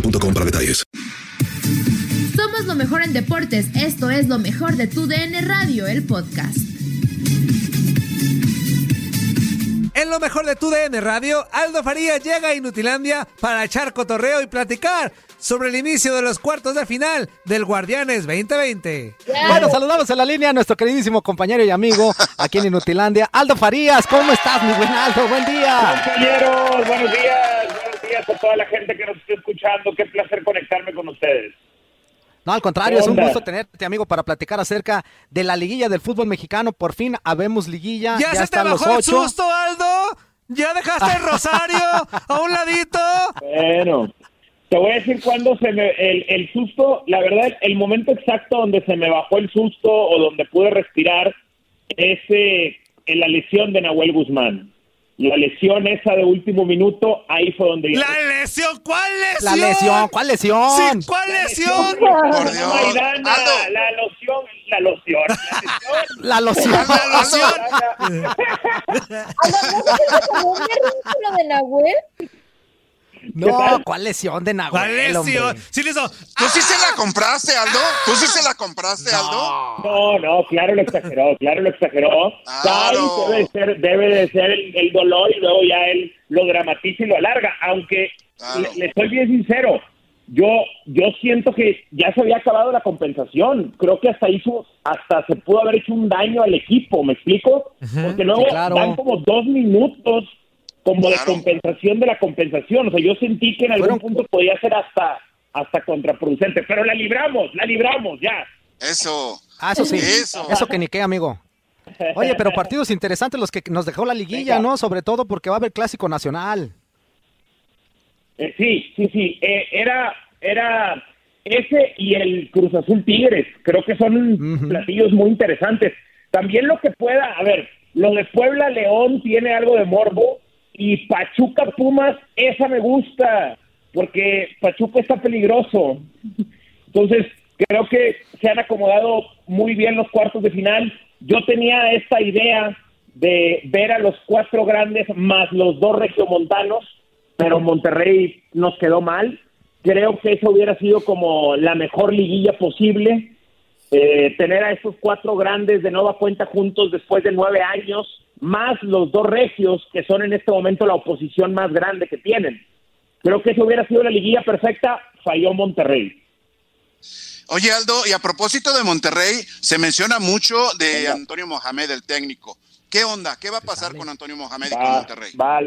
boostmobile.com para detalles. Somos lo mejor en deportes. Esto es lo mejor de tu DN Radio, el podcast. En lo mejor de tu DN Radio, Aldo Faría llega a Inutilandia para echar cotorreo y platicar sobre el inicio de los cuartos de final del Guardianes 2020. Bueno, saludamos en la línea a nuestro queridísimo compañero y amigo aquí en Inutilandia, Aldo Farías. ¿Cómo estás, mi buen Aldo? Buen día. Compañeros, buenos días. Días a toda la gente que nos está escuchando. Qué placer conectarme con ustedes. No, al contrario, es un gusto tenerte, amigo, para platicar acerca de la liguilla del fútbol mexicano. Por fin habemos liguilla. ¿Ya, se te están los bajó el ocho. susto, Aldo? ¿Ya dejaste el rosario a un ladito? Bueno, te voy a decir cuándo se me. El, el susto, la verdad, el momento exacto donde se me bajó el susto o donde pude respirar es eh, en la lesión de Nahuel Guzmán. La lesión esa de último minuto, ahí fue donde. ¿La lesión? ¿Cuál lesión? La lesión, ¿cuál lesión? Sí, ¿cuál lesión? Por Dios. Maidana, la loción, la loción. La loción. La loción. lo de Nahuel? No, ¿cuál lesión de Nahuel, ¿Cuál lesión? Sí, le hizo. ¿Tú sí se la compraste, Aldo? ¿Tú sí se la compraste, Aldo? No, no, claro lo exageró, claro lo exageró. Ay, debe de ser, debe de ser el, el dolor y luego ya él lo dramatiza y lo alarga. Aunque le, le soy bien sincero, yo yo siento que ya se había acabado la compensación. Creo que hasta hizo, hasta se pudo haber hecho un daño al equipo, ¿me explico? Porque luego Sí, claro. dan como dos minutos como de compensación de la compensación. O sea, yo sentí que en algún punto podía ser hasta hasta contraproducente, pero la libramos, la libramos ya. Eso. Ah, eso sí. Eso. Eso, que ni qué, amigo. Oye, pero partidos interesantes los que nos dejó la liguilla, ¿no? Sobre todo porque va a haber clásico nacional. Eh, sí, sí, sí. Eh, era, era ese y el Cruz Azul Tigres. Creo que son platillos muy interesantes. También lo que pueda, a ver, lo de Puebla León tiene algo de morbo y Pachuca Pumas, esa me gusta, porque Pachuca está peligroso. Entonces, creo que se han acomodado muy bien los cuartos de final. Yo tenía esta idea de ver a los cuatro grandes más los dos regiomontanos, pero Monterrey nos quedó mal. Creo que eso hubiera sido como la mejor liguilla posible. Eh, tener a esos cuatro grandes de nueva cuenta juntos después de nueve años, más los dos regios que son en este momento la oposición más grande que tienen. Creo que eso hubiera sido la liguilla perfecta, falló Monterrey. Oye, Aldo, y a propósito de Monterrey, se menciona mucho de Antonio Mohamed, el técnico. ¿Qué onda? ¿Qué va a pasar con Antonio Mohamed y con Monterrey? va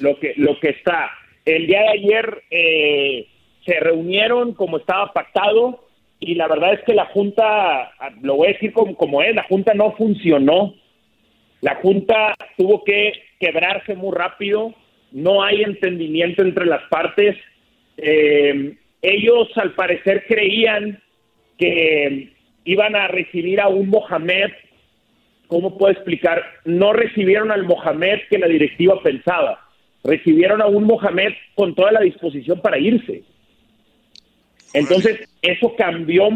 lo que lo que está el día de ayer eh, se reunieron como estaba pactado y la verdad es que la Junta, lo voy a decir como, como es, la Junta no funcionó. La Junta tuvo que quebrarse muy rápido, no hay entendimiento entre las partes. Eh, ellos al parecer creían que iban a recibir a un Mohamed, ¿cómo puedo explicar? No recibieron al Mohamed que la directiva pensaba, recibieron a un Mohamed con toda la disposición para irse. Entonces, eso cambió,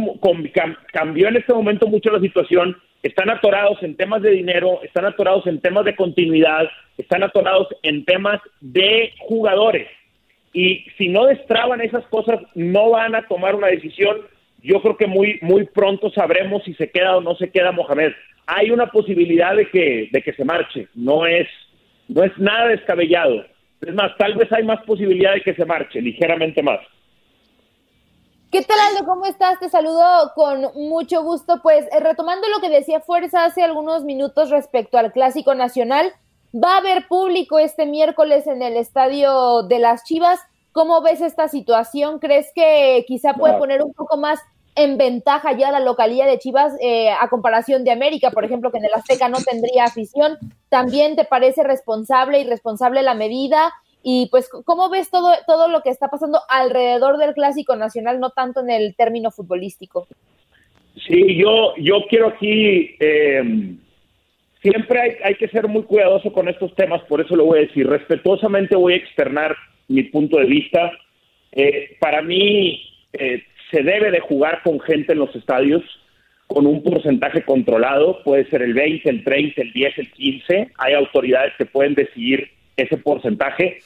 cambió en este momento mucho la situación. Están atorados en temas de dinero, están atorados en temas de continuidad, están atorados en temas de jugadores. Y si no destraban esas cosas, no van a tomar una decisión. Yo creo que muy, muy pronto sabremos si se queda o no se queda Mohamed. Hay una posibilidad de que, de que se marche. No es, no es nada descabellado. Es más, tal vez hay más posibilidad de que se marche, ligeramente más. ¿Qué tal, Aldo? ¿Cómo estás? Te saludo con mucho gusto. Pues eh, retomando lo que decía Fuerza hace algunos minutos respecto al Clásico Nacional, va a haber público este miércoles en el Estadio de las Chivas. ¿Cómo ves esta situación? ¿Crees que quizá puede poner un poco más en ventaja ya la localidad de Chivas eh, a comparación de América, por ejemplo, que en el Azteca no tendría afición? ¿También te parece responsable y responsable la medida? Y pues, ¿cómo ves todo, todo lo que está pasando alrededor del Clásico Nacional, no tanto en el término futbolístico? Sí, yo, yo quiero aquí, eh, siempre hay, hay, que ser muy cuidadoso con estos temas, por eso lo voy a decir. Respetuosamente voy a externar mi punto de vista. Eh, para mí, eh, se debe de jugar con gente en los estadios con un porcentaje controlado, puede ser el 20, el 30, el 10, el 15. Hay autoridades que pueden decidir ese porcentaje.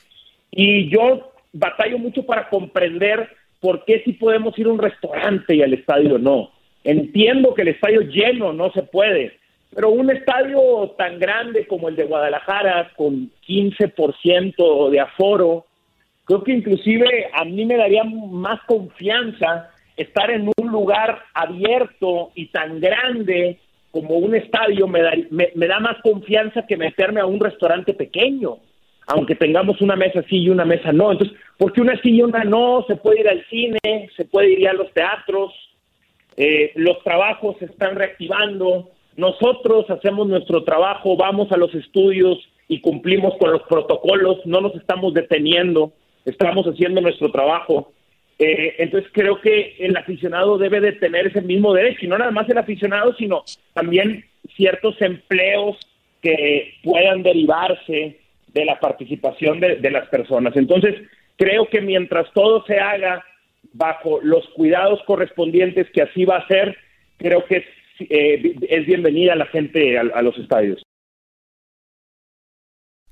Y yo batallo mucho para comprender por qué si podemos ir a un restaurante y al estadio no. Entiendo que el estadio lleno no se puede, pero un estadio tan grande como el de Guadalajara, con 15% de aforo, creo que inclusive a mí me daría más confianza estar en un lugar abierto y tan grande como un estadio, me da, me da más confianza que meterme a un restaurante pequeño aunque tengamos una mesa sí y una mesa no. Entonces, ¿por qué una sí y una no? Se puede ir al cine, se puede ir a los teatros, eh, los trabajos se están reactivando, nosotros hacemos nuestro trabajo, vamos a los estudios y cumplimos con los protocolos, no nos estamos deteniendo, estamos haciendo nuestro trabajo. Eh, entonces creo que el aficionado debe de tener ese mismo derecho, y no nada más el aficionado, sino también ciertos empleos que puedan derivarse de la participación de, las personas. Entonces, creo que mientras todo se haga bajo los cuidados correspondientes que así va a ser, creo que es, eh, bienvenida la gente a los estadios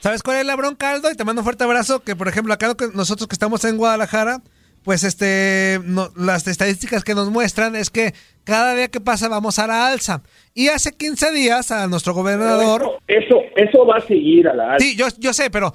¿Sabes cuál es la bronca, Aldo? Y te mando un fuerte abrazo. Que, por ejemplo, acá nosotros que estamos en Guadalajara, pues este, las estadísticas que nos muestran es que cada día que pasa vamos a la alza. Y hace 15 días a nuestro gobernador... Eso, eso, va a seguir a la alza. Sí, yo, yo sé, pero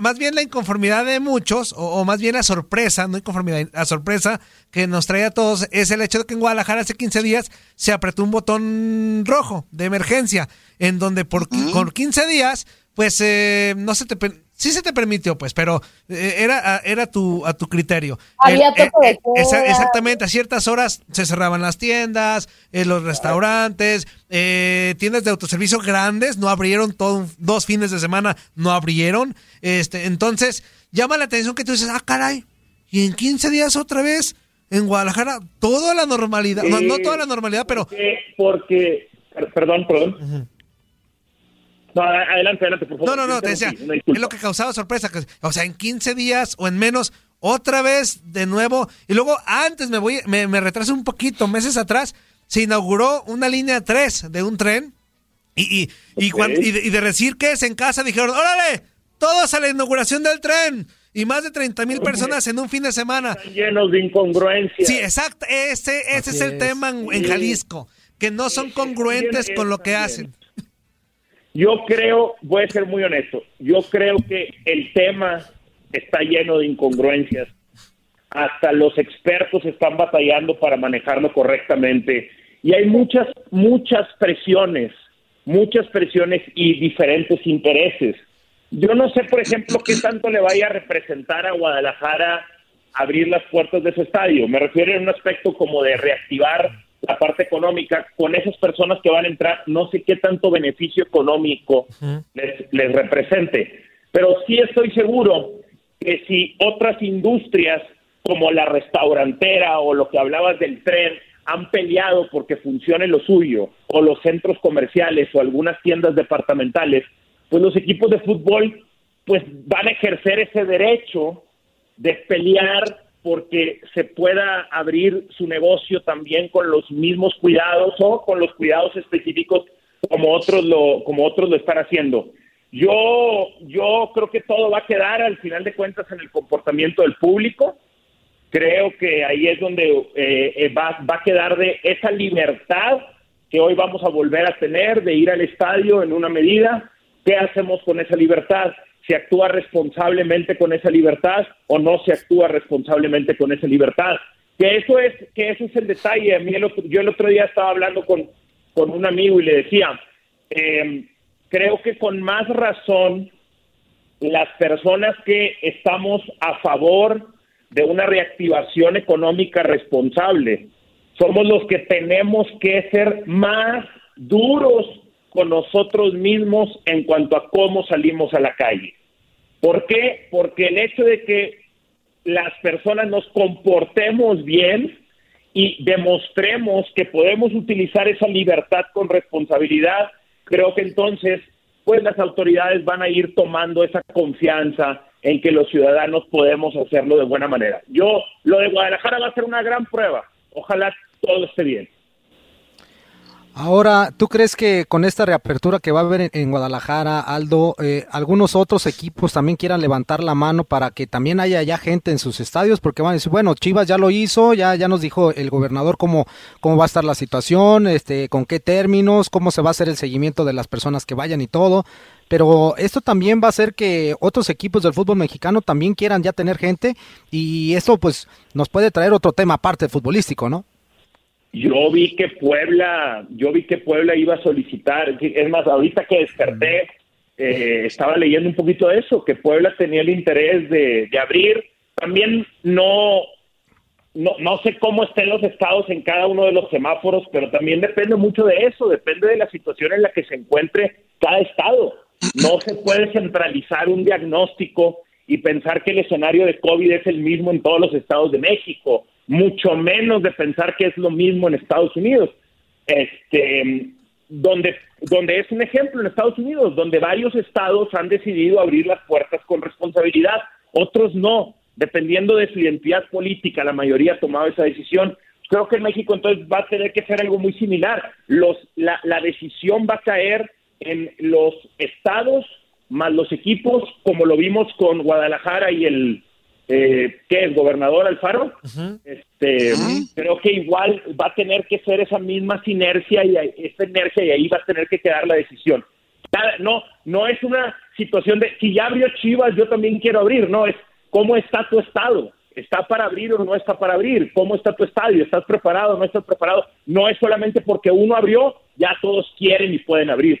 más bien la inconformidad de muchos, o, más bien la sorpresa, no inconformidad, la sorpresa que nos trae a todos es el hecho de que en Guadalajara hace 15 días se apretó un botón rojo de emergencia, en donde por, por 15 días pues eh, no se te sí se te permitió, pues, pero eh, era, era tu, a tu criterio. Había eh, exactamente, a ciertas horas se cerraban las tiendas, los restaurantes, tiendas de autoservicio grandes no abrieron, todo, dos fines de semana no abrieron. Este, entonces, llama la atención que tú dices, ah, caray, y en 15 días otra vez en Guadalajara, toda la normalidad, no, toda la normalidad, pero... Porque, perdón, perdón adelante, adelante, por favor. No, no, no, te decía, es lo que causaba sorpresa. o sea, en 15 días o en menos, otra vez de nuevo. Y luego antes me voy, me, me retraso un poquito, meses atrás, se inauguró una línea 3 de un tren Y, y, y, y de, y de decir que es en casa, dijeron, órale, todos a la inauguración del tren. Y más de 30 mil personas en un fin de semana. llenos de incongruencias. Sí, exacto. Ese, ese es el tema en. Jalisco. Que no son congruentes con lo que hacen. Yo creo, voy a ser muy honesto, yo creo que el tema está lleno de incongruencias. Hasta los expertos están batallando para manejarlo correctamente. Y hay muchas, muchas presiones, muchas presiones y diferentes intereses. Yo no sé, por ejemplo, qué tanto le vaya a representar a Guadalajara abrir las puertas de su estadio. Me refiero en un aspecto como de reactivar la parte económica con esas personas que van a entrar. No sé qué tanto beneficio económico les, les represente. Pero sí estoy seguro que si otras industrias como la restaurantera o lo que hablabas del tren han peleado porque funcione lo suyo, o los centros comerciales o algunas tiendas departamentales, pues los equipos de fútbol pues van a ejercer ese derecho de pelear porque se pueda abrir su negocio también con los mismos cuidados o con los cuidados específicos como otros lo como otros lo están haciendo. Yo yo creo que todo va a quedar al final de cuentas en el comportamiento del público. Creo que ahí es donde eh, eh, va, va a quedar de esa libertad que hoy vamos a volver a tener de ir al estadio en una medida. ¿Qué hacemos con esa libertad? ¿Se actúa responsablemente con esa libertad o no se actúa responsablemente con esa libertad? Que eso es, que eso es el detalle. A mí el yo el otro día estaba hablando con, con un amigo y le decía, eh, creo que con más razón las personas que estamos a favor de una reactivación económica responsable somos los que tenemos que ser más duros con nosotros mismos en cuanto a cómo salimos a la calle. ¿Por qué? Porque el hecho de que las personas nos comportemos bien y demostremos que podemos utilizar esa libertad con responsabilidad, creo que entonces pues las autoridades van a ir tomando esa confianza en que los ciudadanos podemos hacerlo de buena manera. Yo, lo de Guadalajara va a ser una gran prueba. Ojalá todo esté bien. Ahora, ¿tú crees que con esta reapertura que va a haber en, Guadalajara, Aldo, eh, algunos otros equipos también quieran levantar la mano para que también haya ya gente en sus estadios? Porque van a decir, bueno, Chivas ya lo hizo, ya, ya nos dijo el gobernador cómo, cómo va a estar la situación, este, con qué términos, cómo se va a hacer el seguimiento de las personas que vayan y todo. Pero esto también va a hacer que otros equipos del fútbol mexicano también quieran ya tener gente y esto pues nos puede traer otro tema aparte futbolístico, ¿no? Yo vi que Puebla, yo vi que Puebla iba a solicitar, es más, ahorita que desperté, eh, estaba leyendo un poquito de eso, que Puebla tenía el interés de, de abrir. También no, no, no sé cómo estén los estados en cada uno de los semáforos, pero también depende mucho de eso, depende de la situación en la que se encuentre cada estado. No se puede centralizar un diagnóstico y pensar que el escenario de COVID es el mismo en todos los estados de México, mucho menos de pensar que es lo mismo en Estados Unidos. Este, donde, donde es un ejemplo en Estados Unidos, donde varios estados han decidido abrir las puertas con responsabilidad, otros no, dependiendo de su identidad política, la mayoría ha tomado esa decisión. Creo que en México entonces va a tener que ser algo muy similar. Los, la, la decisión va a caer en los estados más los equipos, como lo vimos con Guadalajara y el, eh, ¿qué es? ¿Gobernador Alfaro? Este, creo que igual va a tener que ser esa misma sinergia y ahí- esa inercia y ahí va a tener que quedar la decisión. No, no es una situación de si ya abrió Chivas, yo también quiero abrir, no, es cómo está tu estado. ¿Está para abrir o no está para abrir? ¿Cómo está tu estadio? ¿Estás preparado o no estás preparado? No es solamente porque uno abrió, ya todos quieren y pueden abrir.